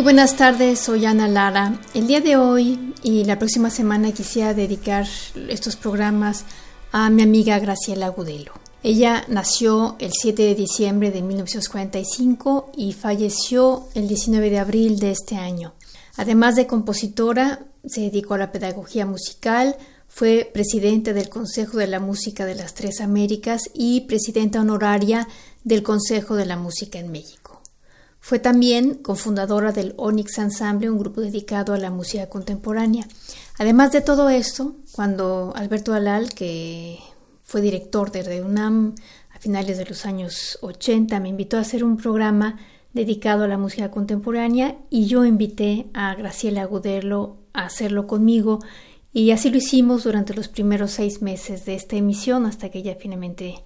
Muy buenas tardes, soy Ana Lara. El día de hoy y la próxima semana quisiera dedicar estos programas a mi amiga Graciela Agudelo. Ella nació el 7 de diciembre de 1945 y falleció el 19 de abril de este año. Además de compositora, se dedicó a la pedagogía musical, fue presidenta del Consejo de la Música de las Tres Américas y presidenta honoraria del Consejo de la Música en México. Fue también cofundadora del Onyx Ensemble, un grupo dedicado a la música contemporánea. Además de todo esto, cuando Alberto Alal, que fue director de REUNAM a finales de los años 80, me invitó a hacer un programa dedicado a la música contemporánea y yo invité a Graciela Agudelo a hacerlo conmigo y así lo hicimos durante los primeros seis meses de esta emisión hasta que ella finalmente,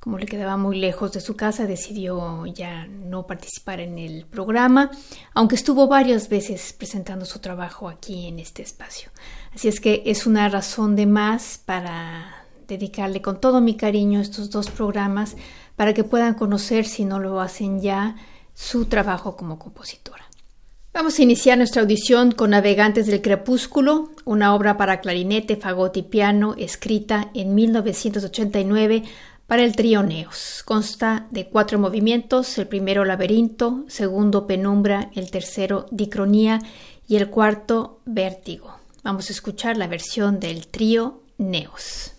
como le quedaba muy lejos de su casa, decidió ya no participar en el programa, aunque estuvo varias veces presentando su trabajo aquí en este espacio. Así es que es una razón de más para dedicarle con todo mi cariño estos dos programas para que puedan conocer, si no lo hacen ya, su trabajo como compositora. Vamos a iniciar nuestra audición con Navegantes del Crepúsculo, una obra para clarinete, fagot y piano escrita en 1989 para el trío Neos. Consta de cuatro movimientos, el primero laberinto, segundo penumbra, el tercero dicronía y el cuarto vértigo. Vamos a escuchar la versión del trío Neos.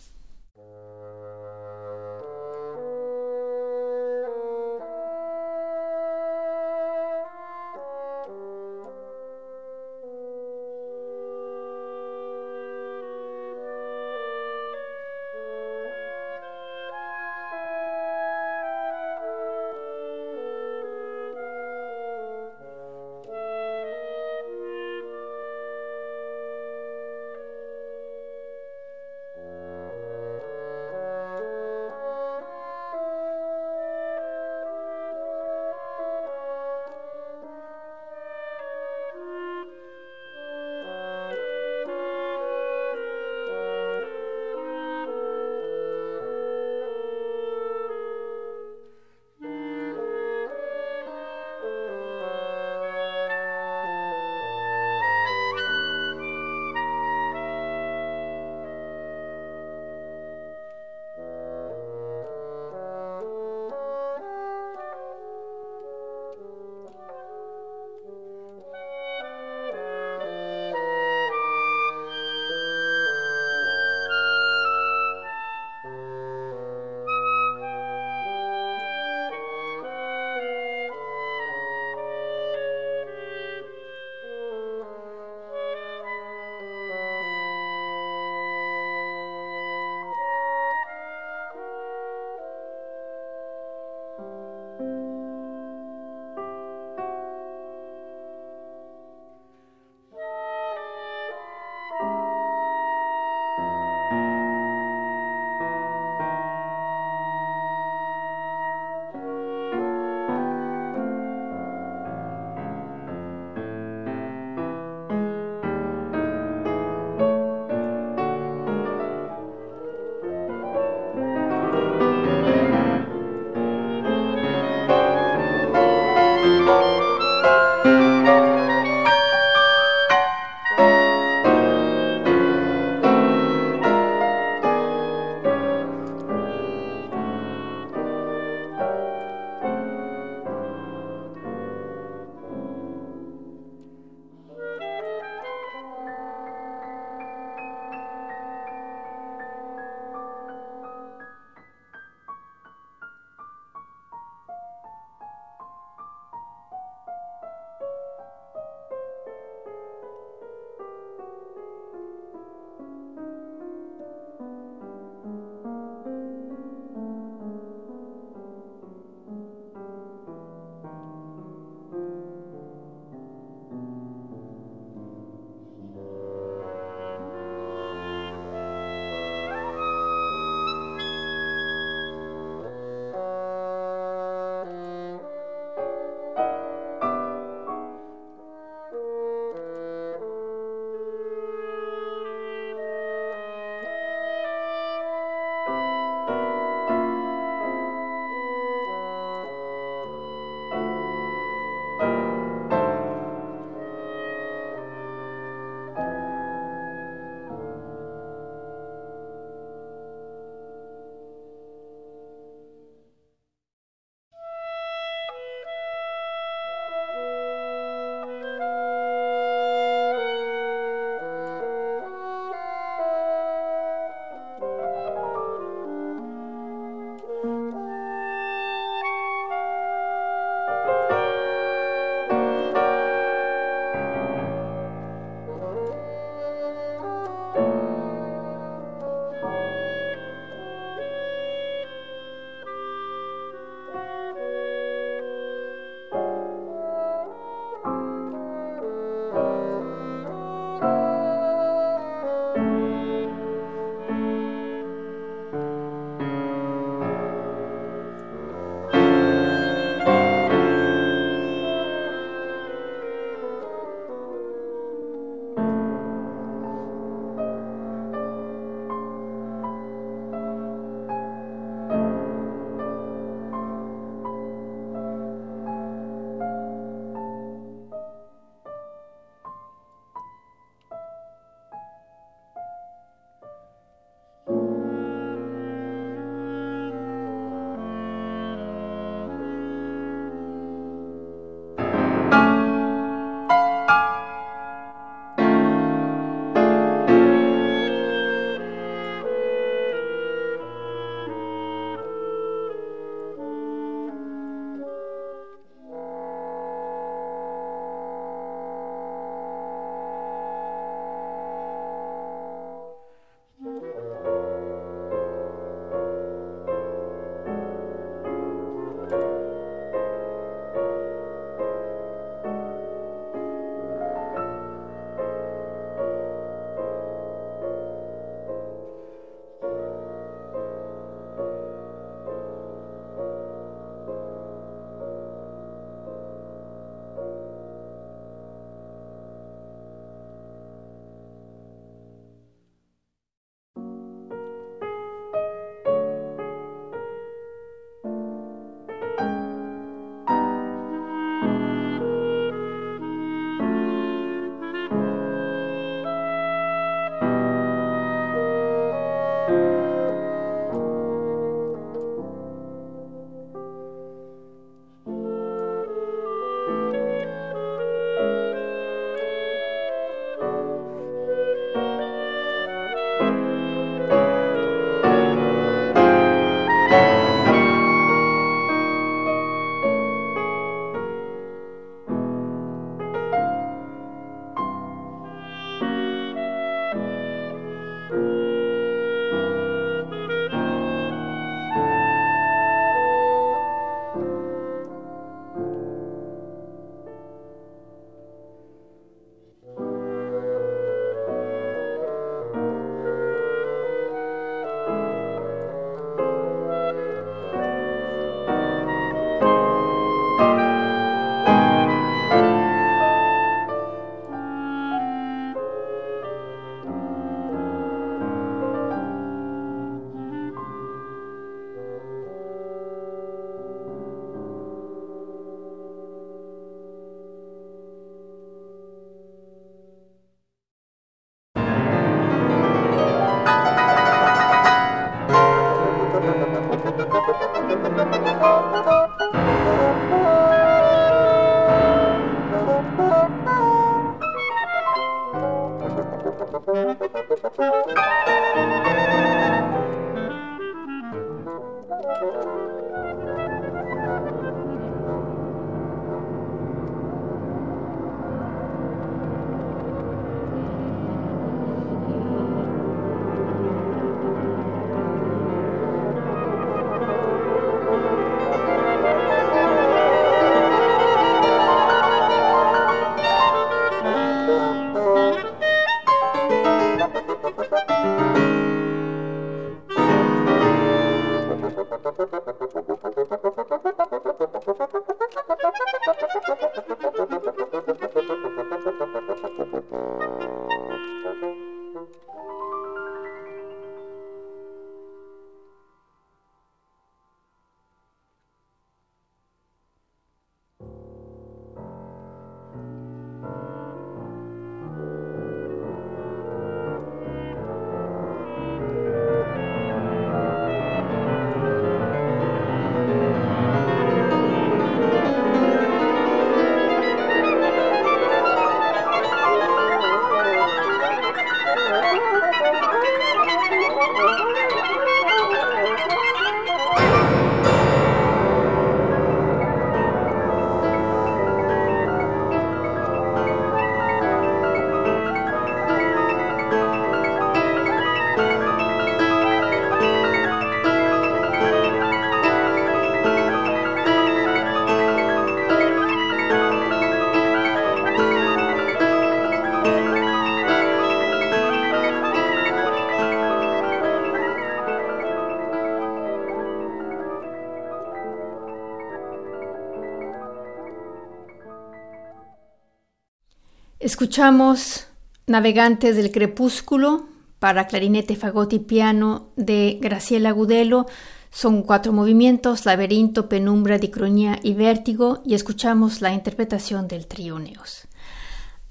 Escuchamos Navegantes del Crepúsculo para clarinete, fagot y piano de Graciela Gudelo. Son cuatro movimientos, laberinto, penumbra, dicronía y vértigo, y escuchamos la interpretación del trío Neos.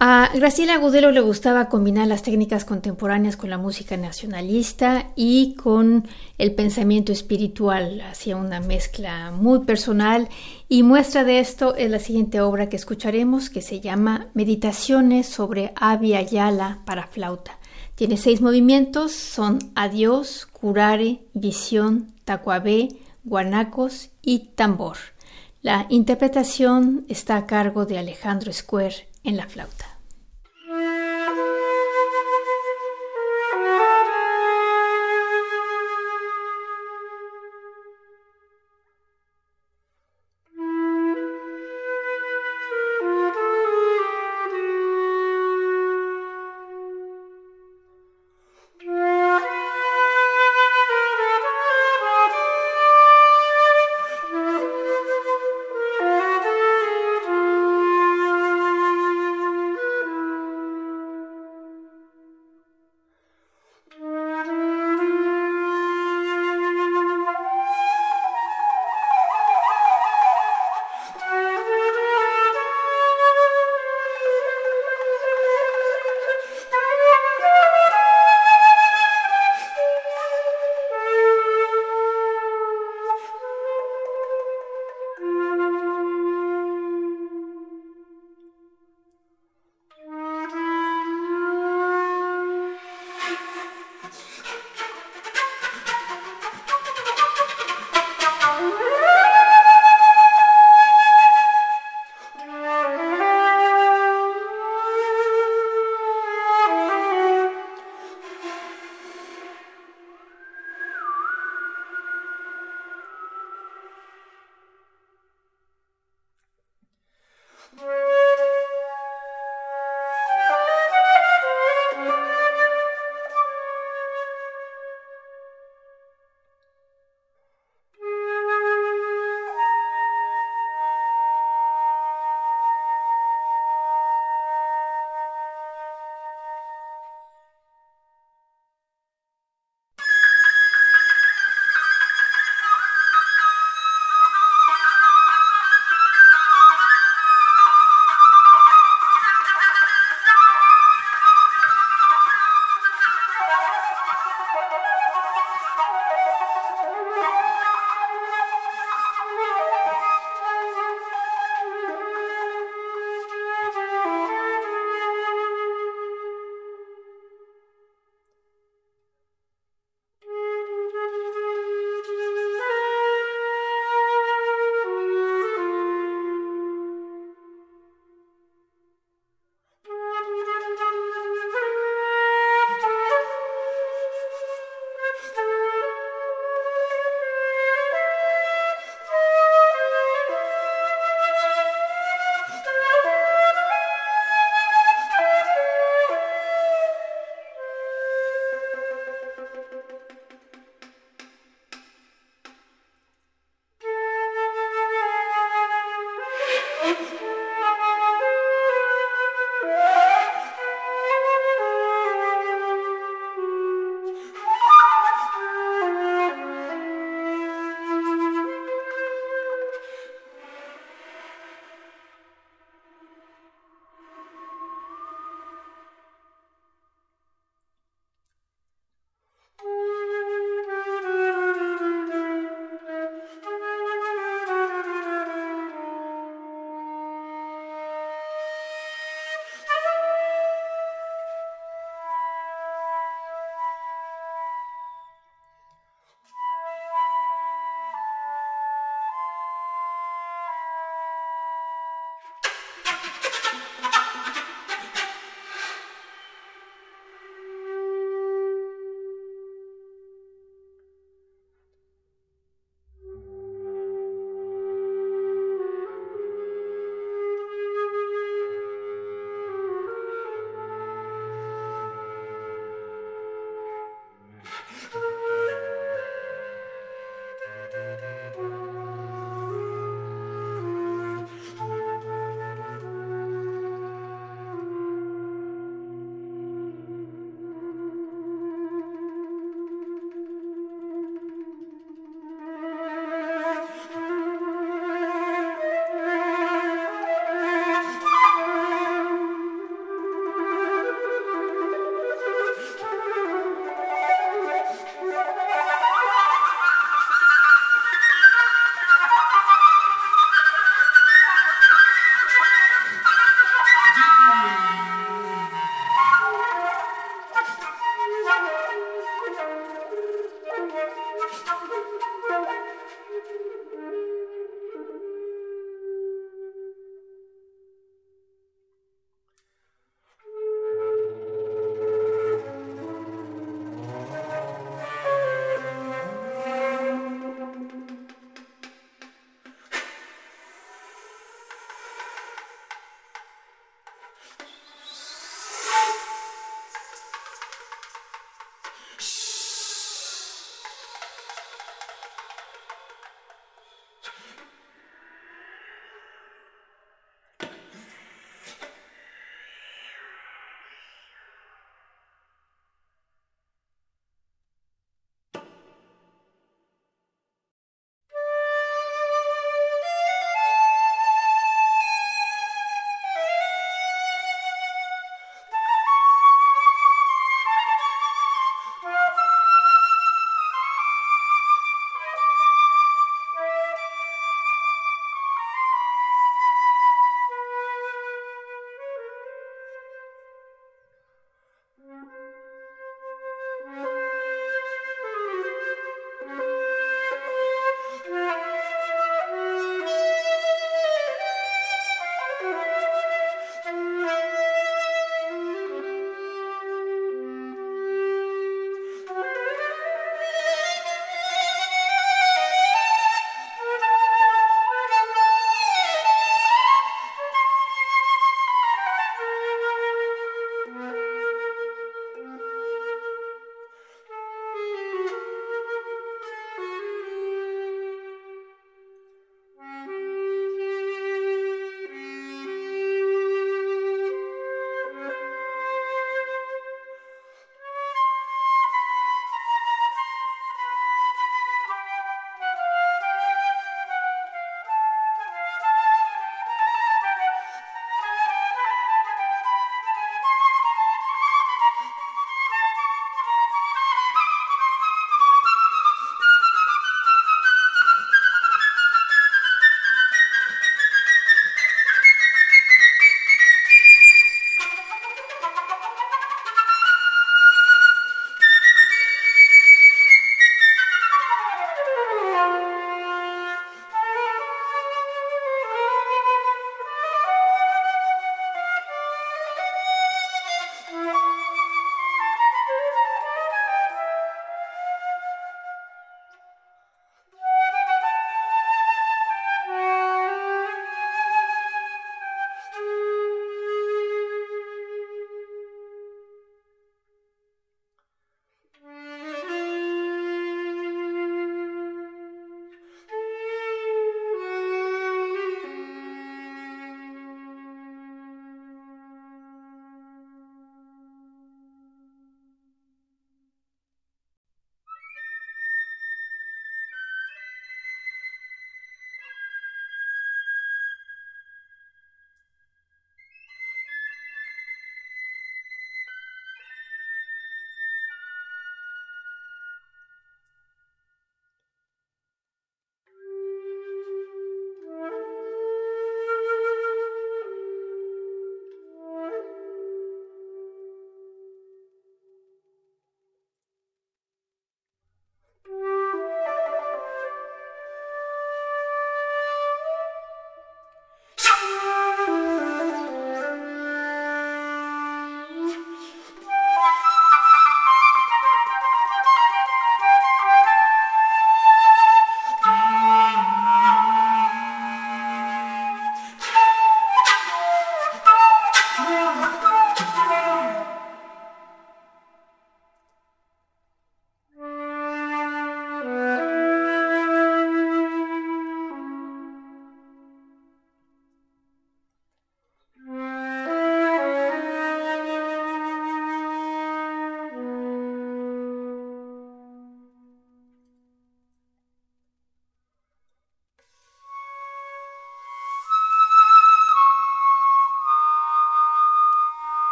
A Graciela Agudelo le gustaba combinar las técnicas contemporáneas con la música nacionalista y con el pensamiento espiritual. Hacía una mezcla muy personal y muestra de esto es la siguiente obra que escucharemos que se llama Meditaciones sobre Avia Yala para flauta. Tiene seis movimientos, son Adiós, Curare, Visión, Tacuabé, Guanacos y Tambor. La interpretación está a cargo de Alejandro Square en la flauta.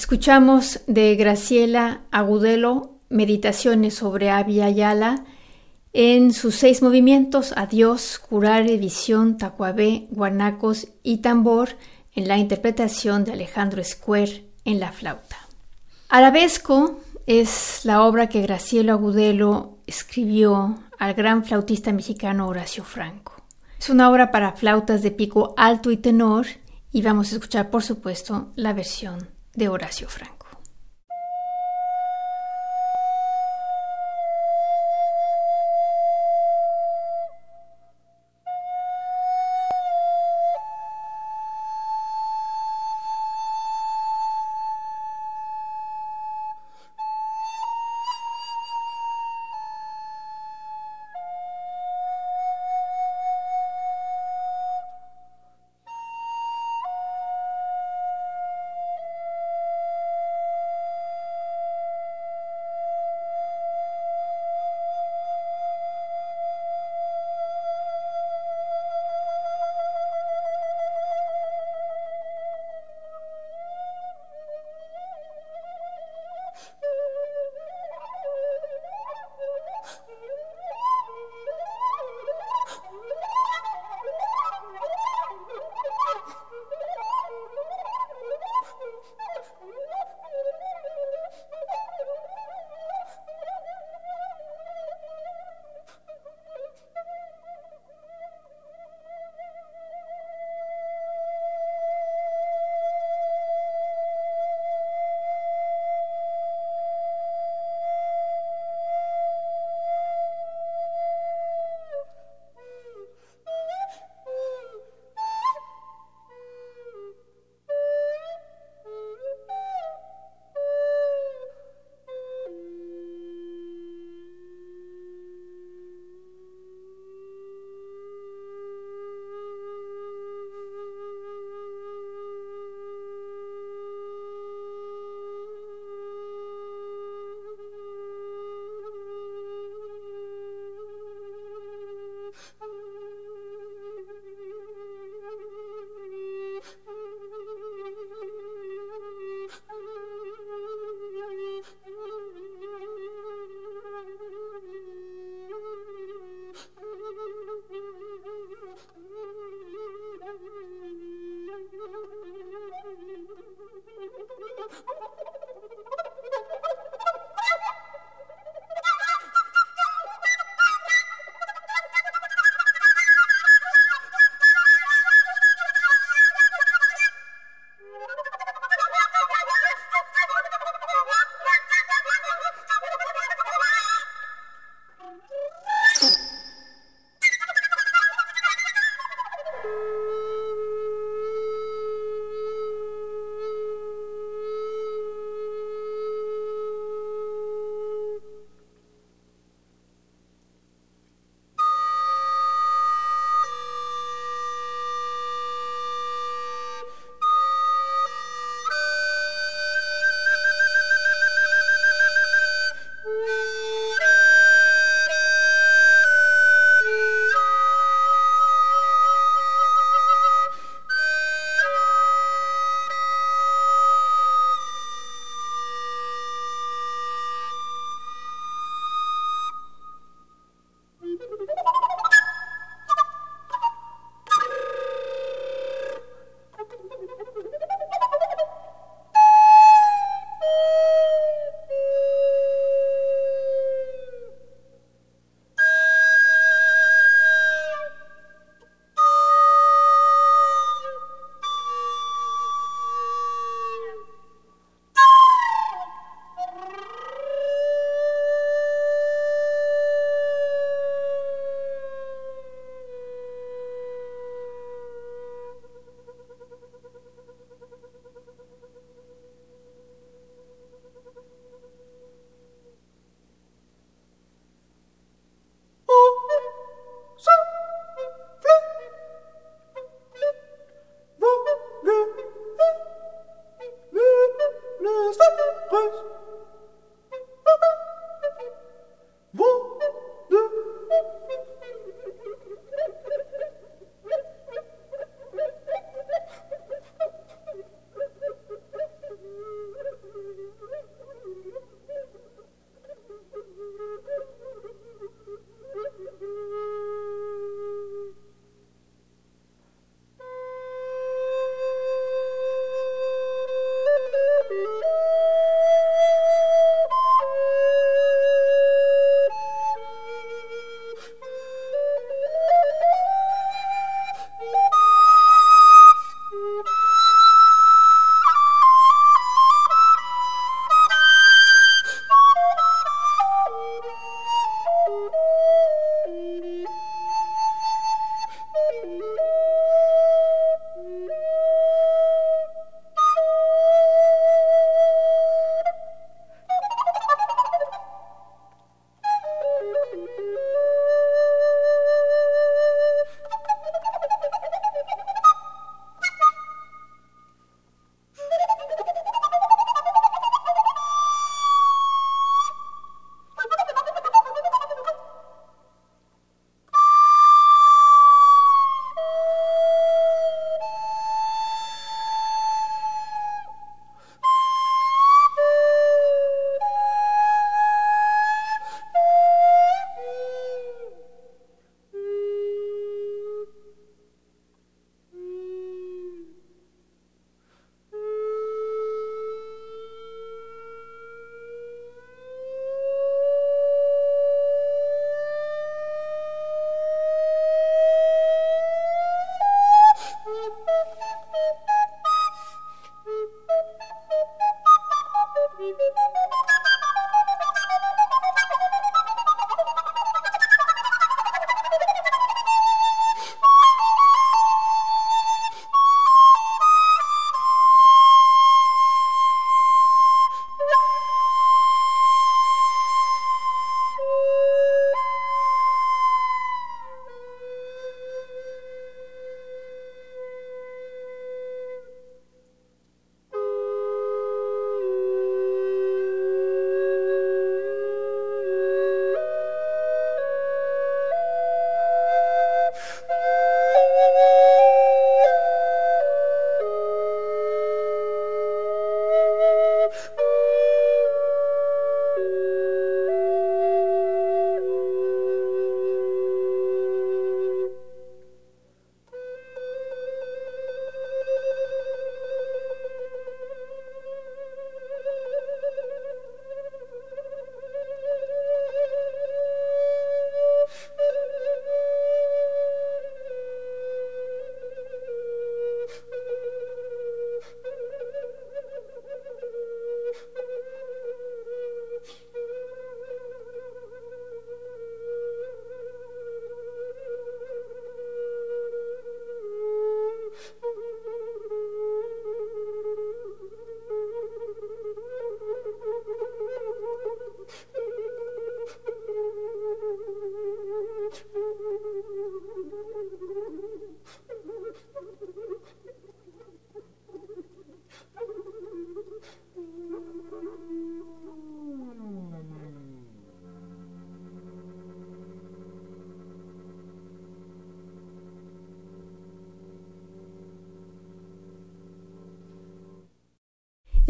Escuchamos de Graciela Agudelo Meditaciones sobre Avia Yala en sus seis movimientos Adiós, Curare, Visión, Tacuabé, Guanacos y Tambor en la interpretación de Alejandro Square en la flauta. Arabesco es la obra que Graciela Agudelo escribió al gran flautista mexicano Horacio Franco. Es una obra para flautas de pico alto y tenor y vamos a escuchar por supuesto la versión de Horacio Franco.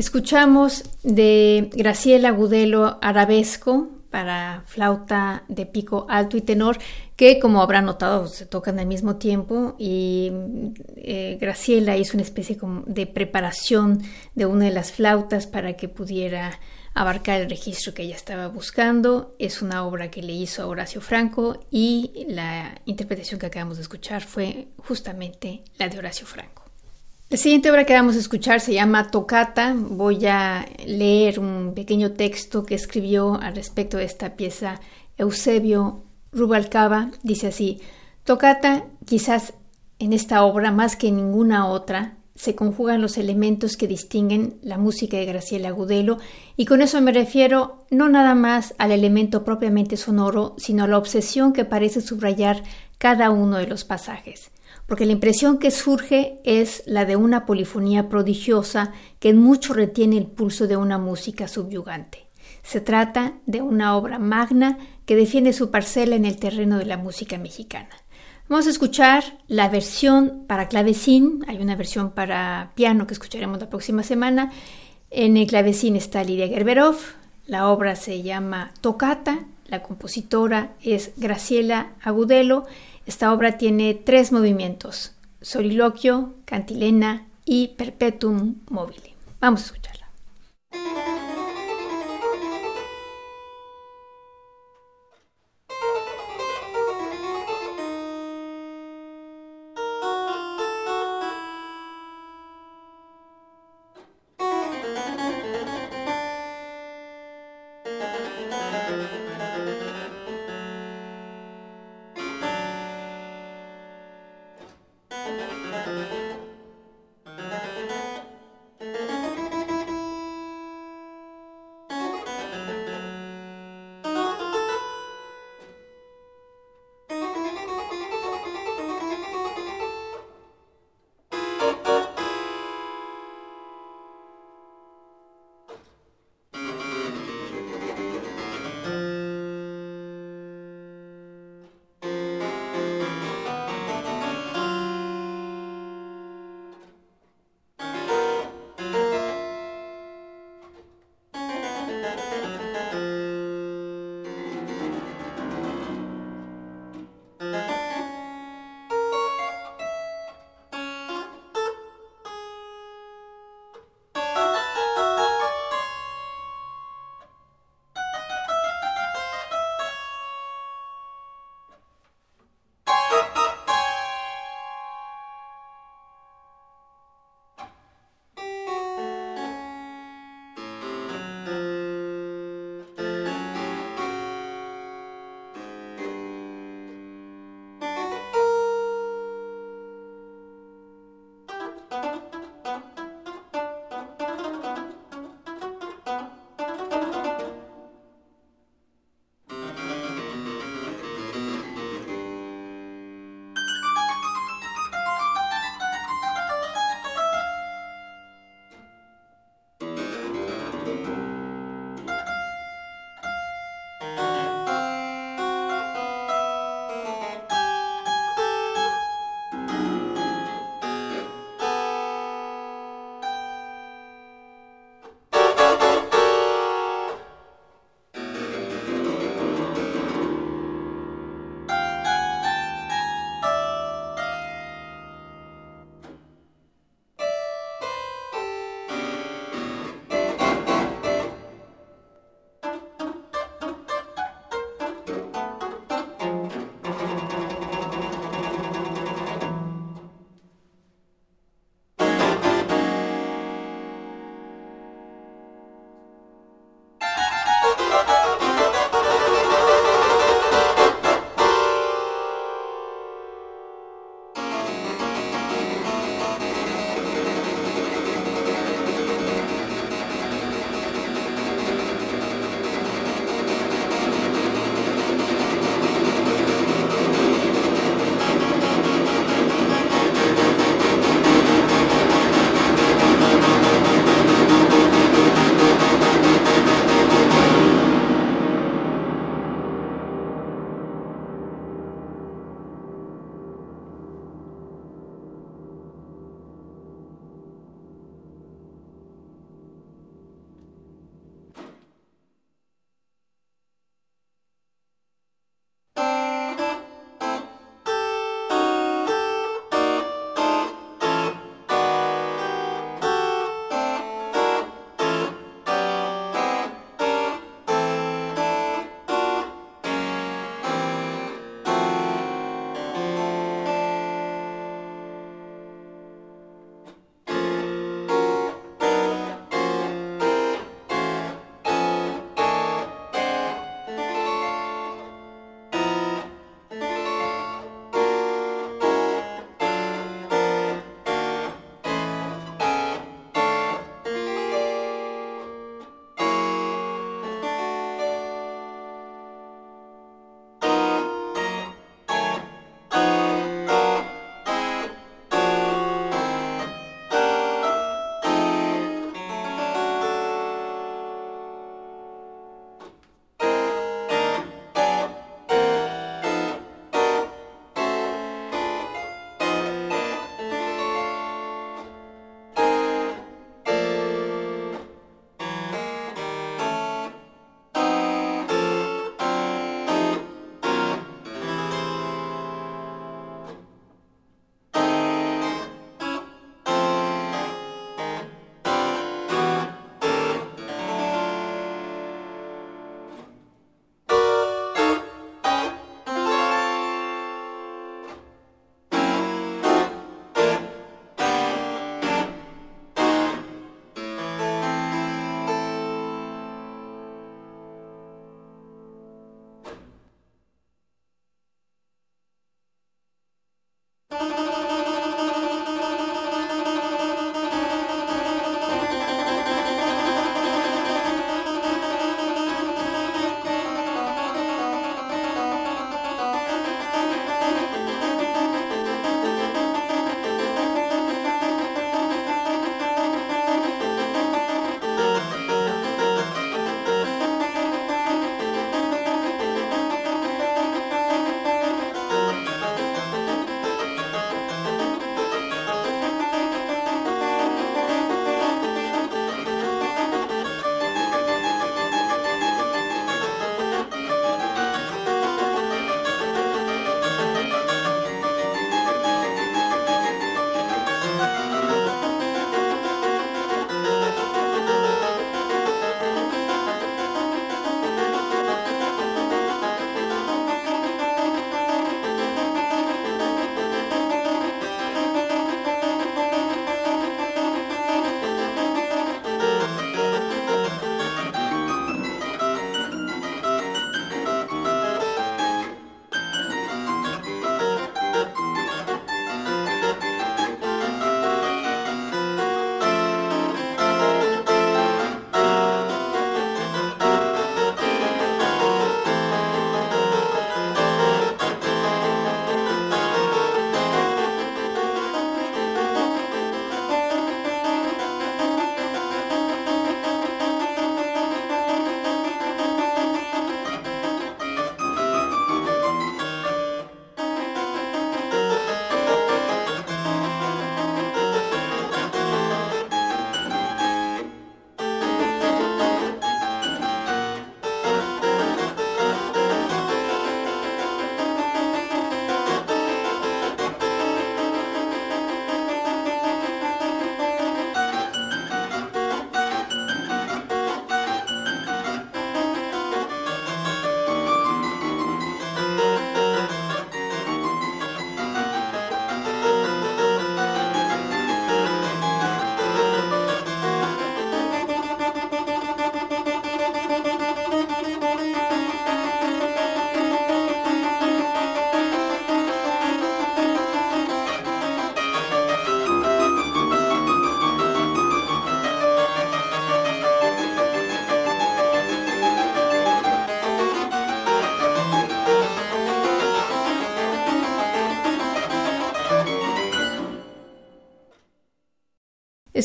Escuchamos de Graciela Gudelo Arabesco para flauta de pico alto y tenor, que como habrán notado se tocan al mismo tiempo y eh, Graciela hizo una especie de preparación de una de las flautas para que pudiera abarcar el registro que ella estaba buscando. Es una obra que le hizo a Horacio Franco y la interpretación que acabamos de escuchar fue justamente la de Horacio Franco. La siguiente obra que vamos a escuchar se llama Tocata. Voy a leer un pequeño texto que escribió al respecto de esta pieza Eusebio Rubalcaba. Dice así, Tocata, quizás en esta obra más que en ninguna otra, se conjugan los elementos que distinguen la música de Graciela Agudelo y con eso me refiero no nada más al elemento propiamente sonoro, sino a la obsesión que parece subrayar cada uno de los pasajes porque la impresión que surge es la de una polifonía prodigiosa que en mucho retiene el pulso de una música subyugante. Se trata de una obra magna que defiende su parcela en el terreno de la música mexicana. Vamos a escuchar la versión para clavecín, hay una versión para piano que escucharemos la próxima semana. En el clavecín está Lidia Gerberov, la obra se llama Tocata, la compositora es Graciela Agudelo esta obra tiene tres movimientos, soliloquio, cantilena y perpetuum mobile. Vamos a escuchar.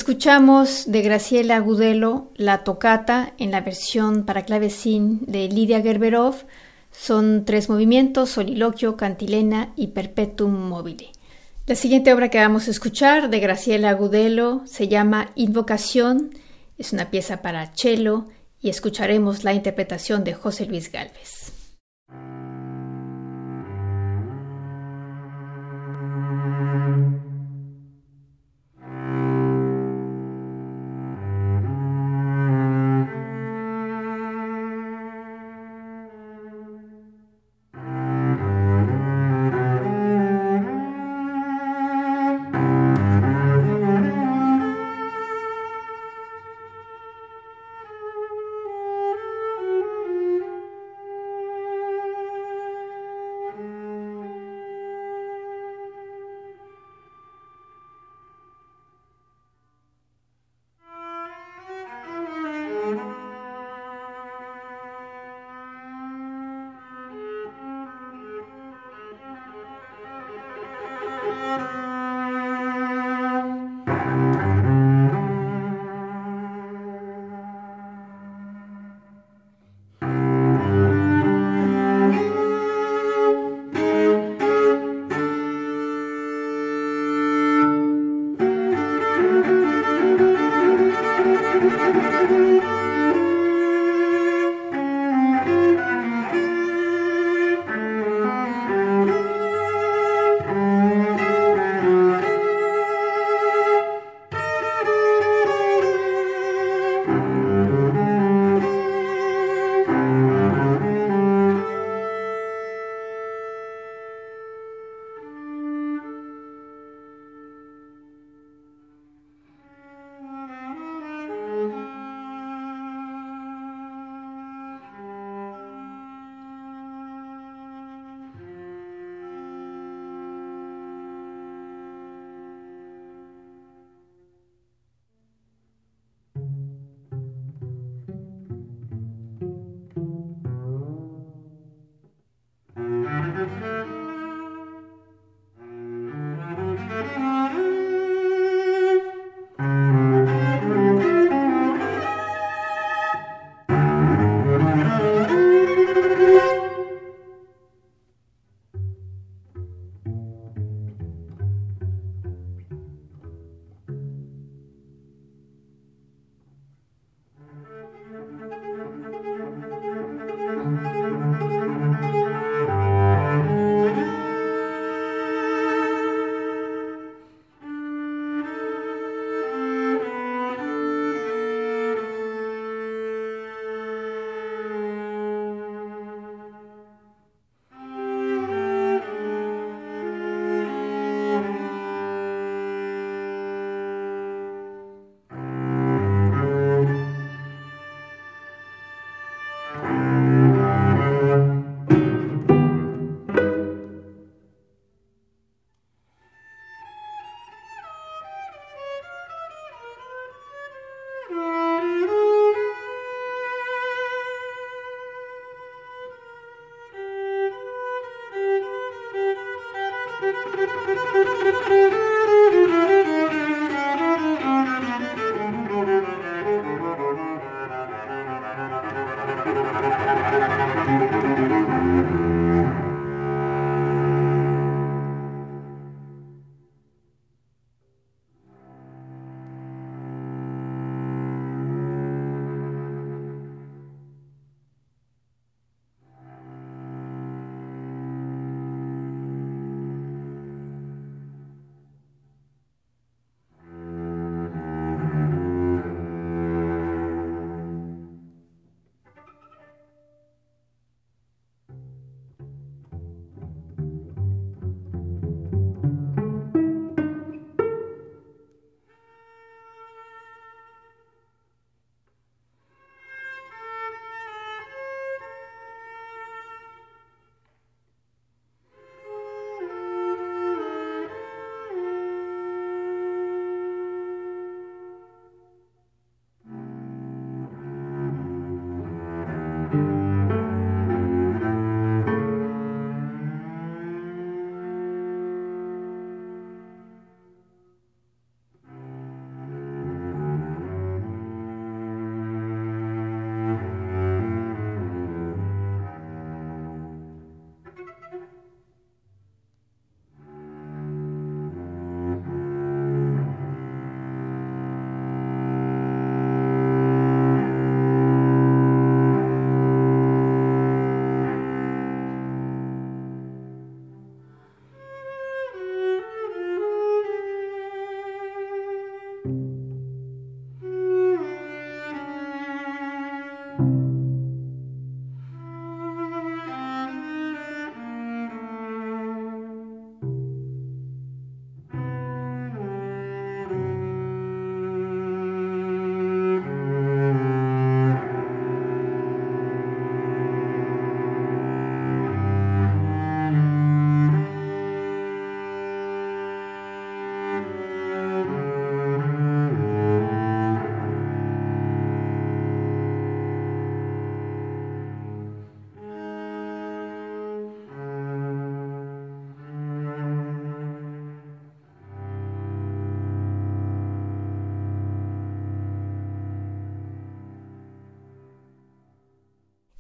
Escuchamos de Graciela Agudelo la tocata en la versión para clavecín de Lidia Gerberov. Son tres movimientos, soliloquio, cantilena y perpetuum mobile. La siguiente obra que vamos a escuchar de Graciela Agudelo se llama Invocación. Es una pieza para cello y escucharemos la interpretación de José Luis Galvez.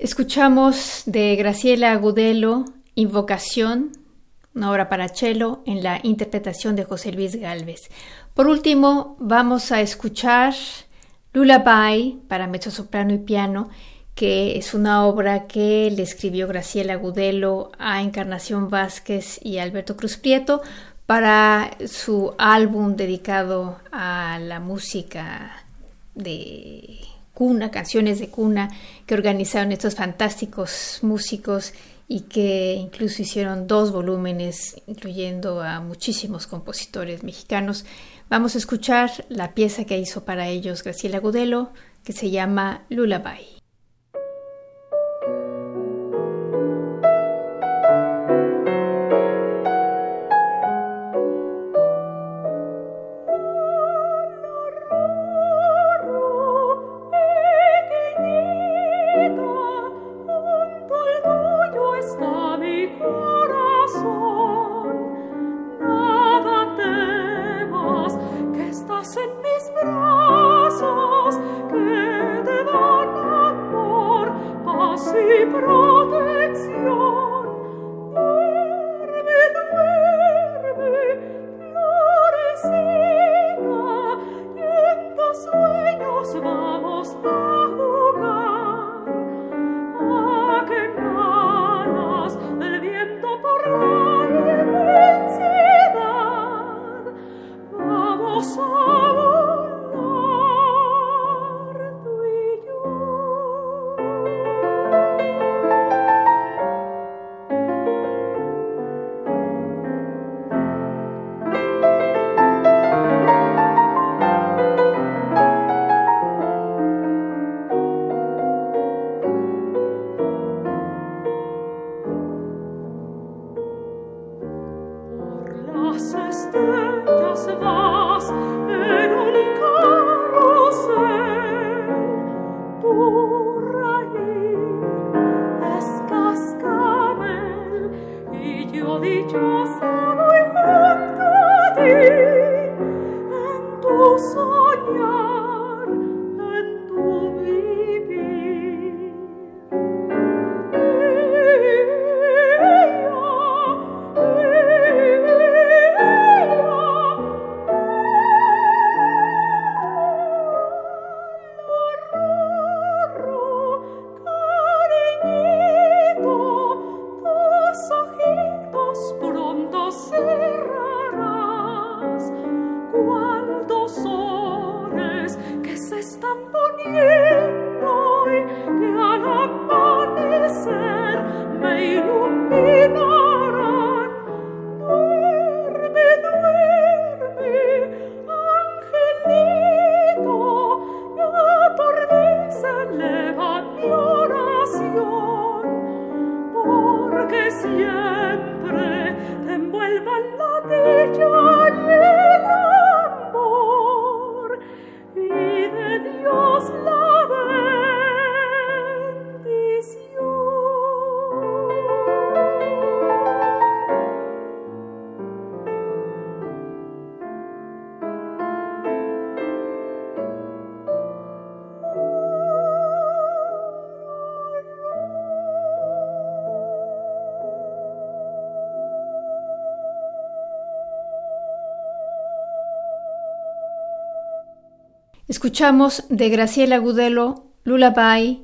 Escuchamos de Graciela Agudelo Invocación, una obra para cello en la interpretación de José Luis Galvez. Por último, vamos a escuchar Lullaby para mezzosoprano y piano, que es una obra que le escribió Graciela Agudelo a Encarnación Vázquez y Alberto Cruz Prieto para su álbum dedicado a la música de cuna, canciones de cuna que organizaron estos fantásticos músicos y que incluso hicieron dos volúmenes, incluyendo a muchísimos compositores mexicanos. Vamos a escuchar la pieza que hizo para ellos Graciela Gudelo, que se llama Lullaby. Escuchamos de Graciela Gudelo Lullaby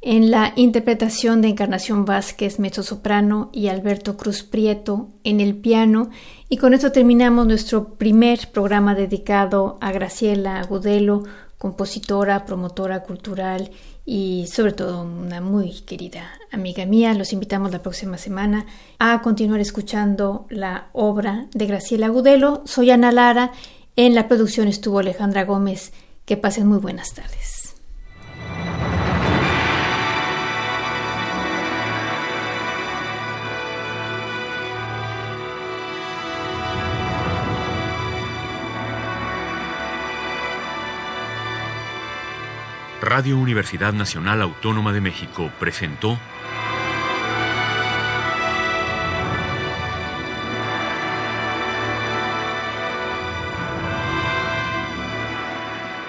en la interpretación de Encarnación Vázquez, mezzosoprano, y Alberto Cruz Prieto en el piano. Y con esto terminamos nuestro primer programa dedicado a Graciela Agudelo, compositora, promotora cultural y sobre todo una muy querida amiga mía. Los invitamos la próxima semana a continuar escuchando la obra de Graciela Agudelo. Soy Ana Lara. En la producción estuvo Alejandra Gómez. Que pasen muy buenas tardes. Radio Universidad Nacional Autónoma de México presentó